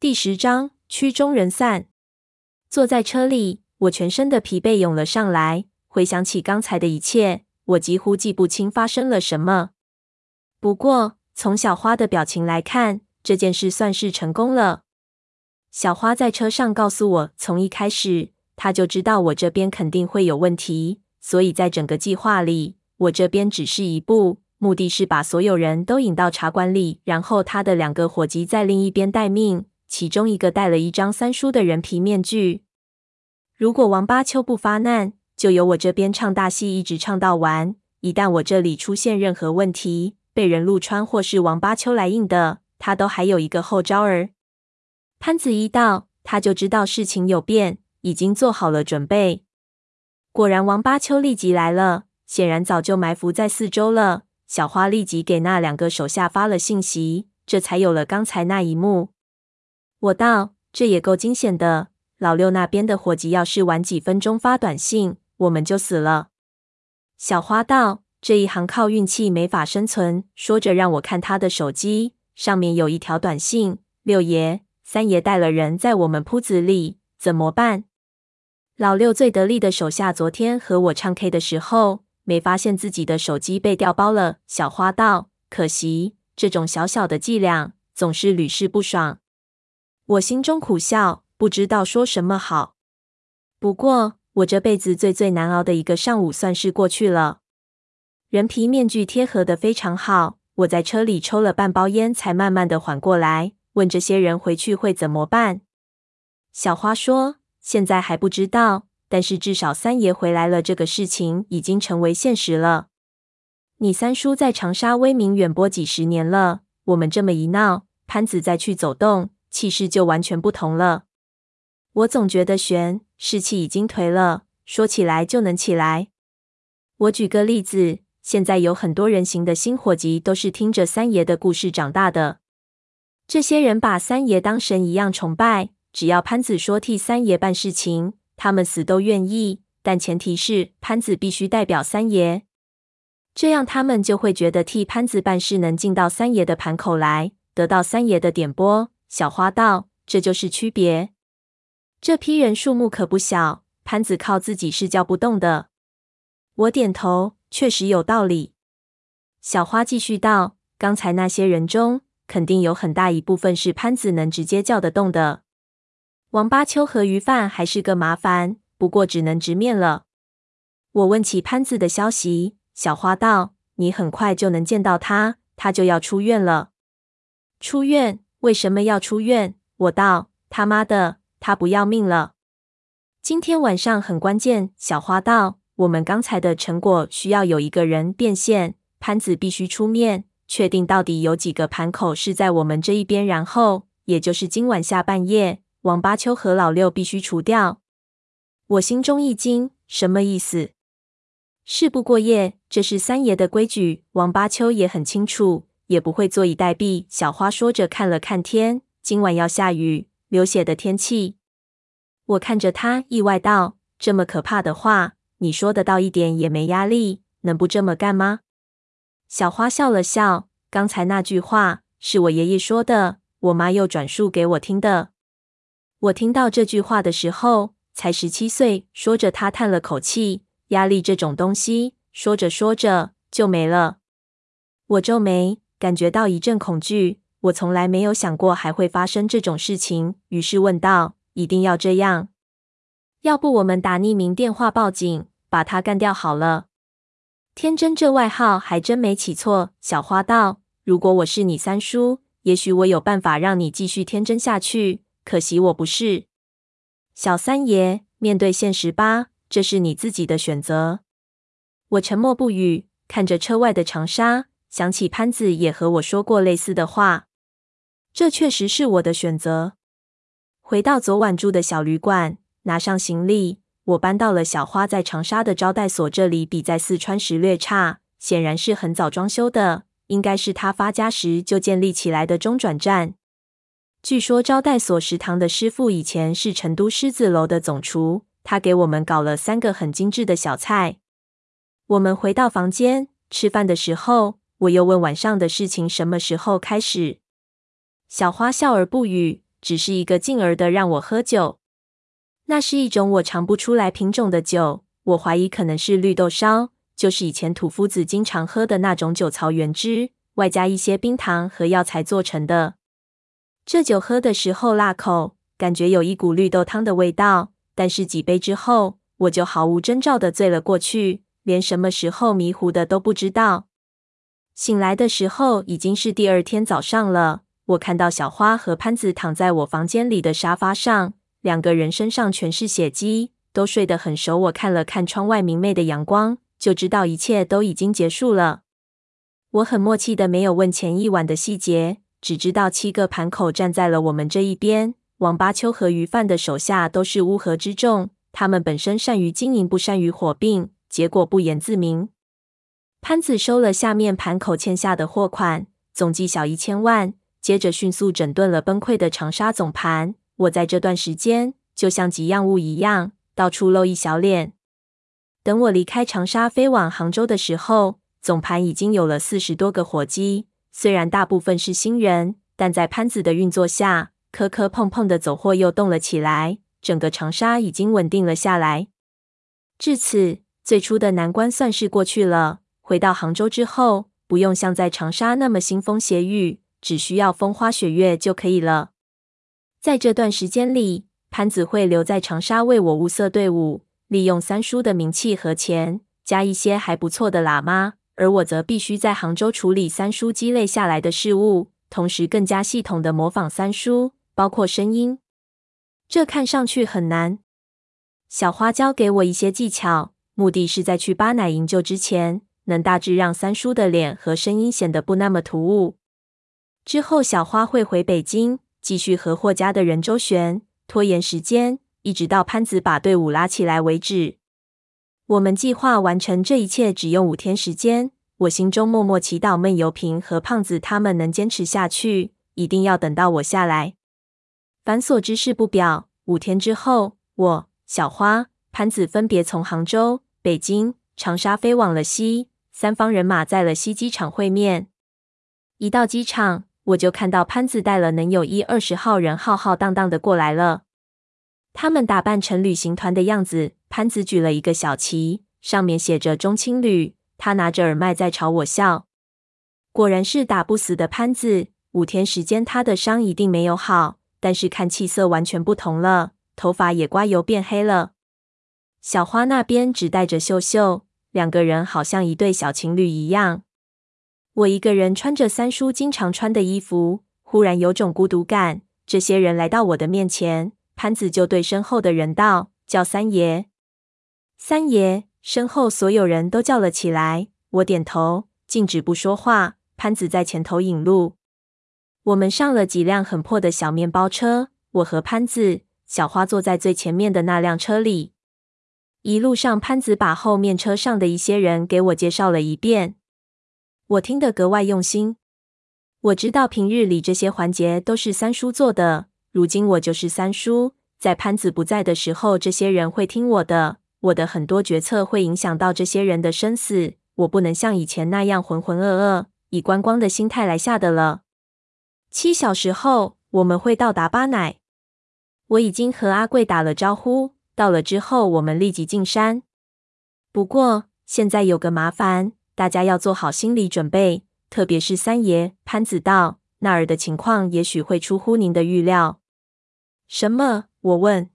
第十章，曲终人散。坐在车里，我全身的疲惫涌了上来。回想起刚才的一切，我几乎记不清发生了什么。不过，从小花的表情来看，这件事算是成功了。小花在车上告诉我，从一开始，她就知道我这边肯定会有问题，所以在整个计划里，我这边只是一步，目的是把所有人都引到茶馆里，然后他的两个伙计在另一边待命。其中一个戴了一张三叔的人皮面具。如果王八秋不发难，就由我这边唱大戏，一直唱到完。一旦我这里出现任何问题，被人陆川或是王八秋来硬的，他都还有一个后招儿。潘子一到，他就知道事情有变，已经做好了准备。果然，王八秋立即来了，显然早就埋伏在四周了。小花立即给那两个手下发了信息，这才有了刚才那一幕。我道：“这也够惊险的。老六那边的伙计要是晚几分钟发短信，我们就死了。”小花道：“这一行靠运气没法生存。”说着让我看他的手机，上面有一条短信：“六爷、三爷带了人在我们铺子里，怎么办？”老六最得力的手下昨天和我唱 K 的时候，没发现自己的手机被调包了。小花道：“可惜，这种小小的伎俩总是屡试不爽。”我心中苦笑，不知道说什么好。不过，我这辈子最最难熬的一个上午算是过去了。人皮面具贴合得非常好，我在车里抽了半包烟，才慢慢的缓过来，问这些人回去会怎么办。小花说：“现在还不知道，但是至少三爷回来了，这个事情已经成为现实了。你三叔在长沙威名远播几十年了，我们这么一闹，潘子再去走动。”气势就完全不同了。我总觉得玄士气已经颓了，说起来就能起来。我举个例子，现在有很多人形的新伙计都是听着三爷的故事长大的。这些人把三爷当神一样崇拜，只要潘子说替三爷办事情，他们死都愿意。但前提是潘子必须代表三爷，这样他们就会觉得替潘子办事能进到三爷的盘口来，得到三爷的点拨。小花道：“这就是区别。这批人数目可不小，潘子靠自己是叫不动的。”我点头，确实有道理。小花继续道：“刚才那些人中，肯定有很大一部分是潘子能直接叫得动的。王八丘和鱼贩还是个麻烦，不过只能直面了。”我问起潘子的消息，小花道：“你很快就能见到他，他就要出院了。”出院。为什么要出院？我道：“他妈的，他不要命了！今天晚上很关键。”小花道：“我们刚才的成果需要有一个人变现，潘子必须出面，确定到底有几个盘口是在我们这一边，然后也就是今晚下半夜，王八秋和老六必须除掉。”我心中一惊，什么意思？事不过夜，这是三爷的规矩，王八秋也很清楚。也不会坐以待毙。小花说着，看了看天，今晚要下雨，流血的天气。我看着他，意外道：“这么可怕的话，你说得到一点也没压力，能不这么干吗？”小花笑了笑：“刚才那句话是我爷爷说的，我妈又转述给我听的。我听到这句话的时候才十七岁。”说着，他叹了口气：“压力这种东西，说着说着就没了。”我皱眉。感觉到一阵恐惧，我从来没有想过还会发生这种事情，于是问道：“一定要这样？要不我们打匿名电话报警，把他干掉好了。”天真这外号还真没起错。小花道：“如果我是你三叔，也许我有办法让你继续天真下去。可惜我不是。小三爷，面对现实吧，这是你自己的选择。”我沉默不语，看着车外的长沙。想起潘子也和我说过类似的话，这确实是我的选择。回到昨晚住的小旅馆，拿上行李，我搬到了小花在长沙的招待所。这里比在四川时略差，显然是很早装修的，应该是他发家时就建立起来的中转站。据说招待所食堂的师傅以前是成都狮子楼的总厨，他给我们搞了三个很精致的小菜。我们回到房间吃饭的时候。我又问晚上的事情什么时候开始？小花笑而不语，只是一个劲儿的让我喝酒。那是一种我尝不出来品种的酒，我怀疑可能是绿豆烧，就是以前土夫子经常喝的那种酒槽原汁，外加一些冰糖和药材做成的。这酒喝的时候辣口，感觉有一股绿豆汤的味道，但是几杯之后，我就毫无征兆的醉了过去，连什么时候迷糊的都不知道。醒来的时候已经是第二天早上了。我看到小花和潘子躺在我房间里的沙发上，两个人身上全是血迹，都睡得很熟。我看了看窗外明媚的阳光，就知道一切都已经结束了。我很默契的没有问前一晚的细节，只知道七个盘口站在了我们这一边。王八秋和鱼贩的手下都是乌合之众，他们本身善于经营，不善于火并，结果不言自明。潘子收了下面盘口欠下的货款，总计小一千万。接着迅速整顿了崩溃的长沙总盘。我在这段时间就像给养物一样，到处露一小脸。等我离开长沙飞往杭州的时候，总盘已经有了四十多个伙计。虽然大部分是新人，但在潘子的运作下，磕磕碰碰的走货又动了起来。整个长沙已经稳定了下来。至此，最初的难关算是过去了。回到杭州之后，不用像在长沙那么腥风血雨，只需要风花雪月就可以了。在这段时间里，潘子会留在长沙为我物色队伍，利用三叔的名气和钱，加一些还不错的喇嘛，而我则必须在杭州处理三叔积累下来的事务，同时更加系统地模仿三叔，包括声音。这看上去很难。小花教给我一些技巧，目的是在去巴乃营救之前。能大致让三叔的脸和声音显得不那么突兀。之后，小花会回北京继续和霍家的人周旋，拖延时间，一直到潘子把队伍拉起来为止。我们计划完成这一切只用五天时间。我心中默默祈祷闷油瓶和胖子他们能坚持下去，一定要等到我下来。繁琐之事不表。五天之后，我、小花、潘子分别从杭州、北京、长沙飞往了西。三方人马在了西机场会面。一到机场，我就看到潘子带了能有一二十号人，浩浩荡荡的过来了。他们打扮成旅行团的样子。潘子举了一个小旗，上面写着“中青旅”。他拿着耳麦在朝我笑。果然是打不死的潘子。五天时间，他的伤一定没有好，但是看气色完全不同了，头发也刮油变黑了。小花那边只带着秀秀。两个人好像一对小情侣一样。我一个人穿着三叔经常穿的衣服，忽然有种孤独感。这些人来到我的面前，潘子就对身后的人道：“叫三爷。”三爷，身后所有人都叫了起来。我点头，静止不说话。潘子在前头引路。我们上了几辆很破的小面包车，我和潘子、小花坐在最前面的那辆车里。一路上，潘子把后面车上的一些人给我介绍了一遍，我听得格外用心。我知道平日里这些环节都是三叔做的，如今我就是三叔，在潘子不在的时候，这些人会听我的。我的很多决策会影响到这些人的生死，我不能像以前那样浑浑噩噩，以观光的心态来下的了。七小时后，我们会到达巴乃。我已经和阿贵打了招呼。到了之后，我们立即进山。不过现在有个麻烦，大家要做好心理准备，特别是三爷。潘子道：“那儿的情况也许会出乎您的预料。”什么？我问。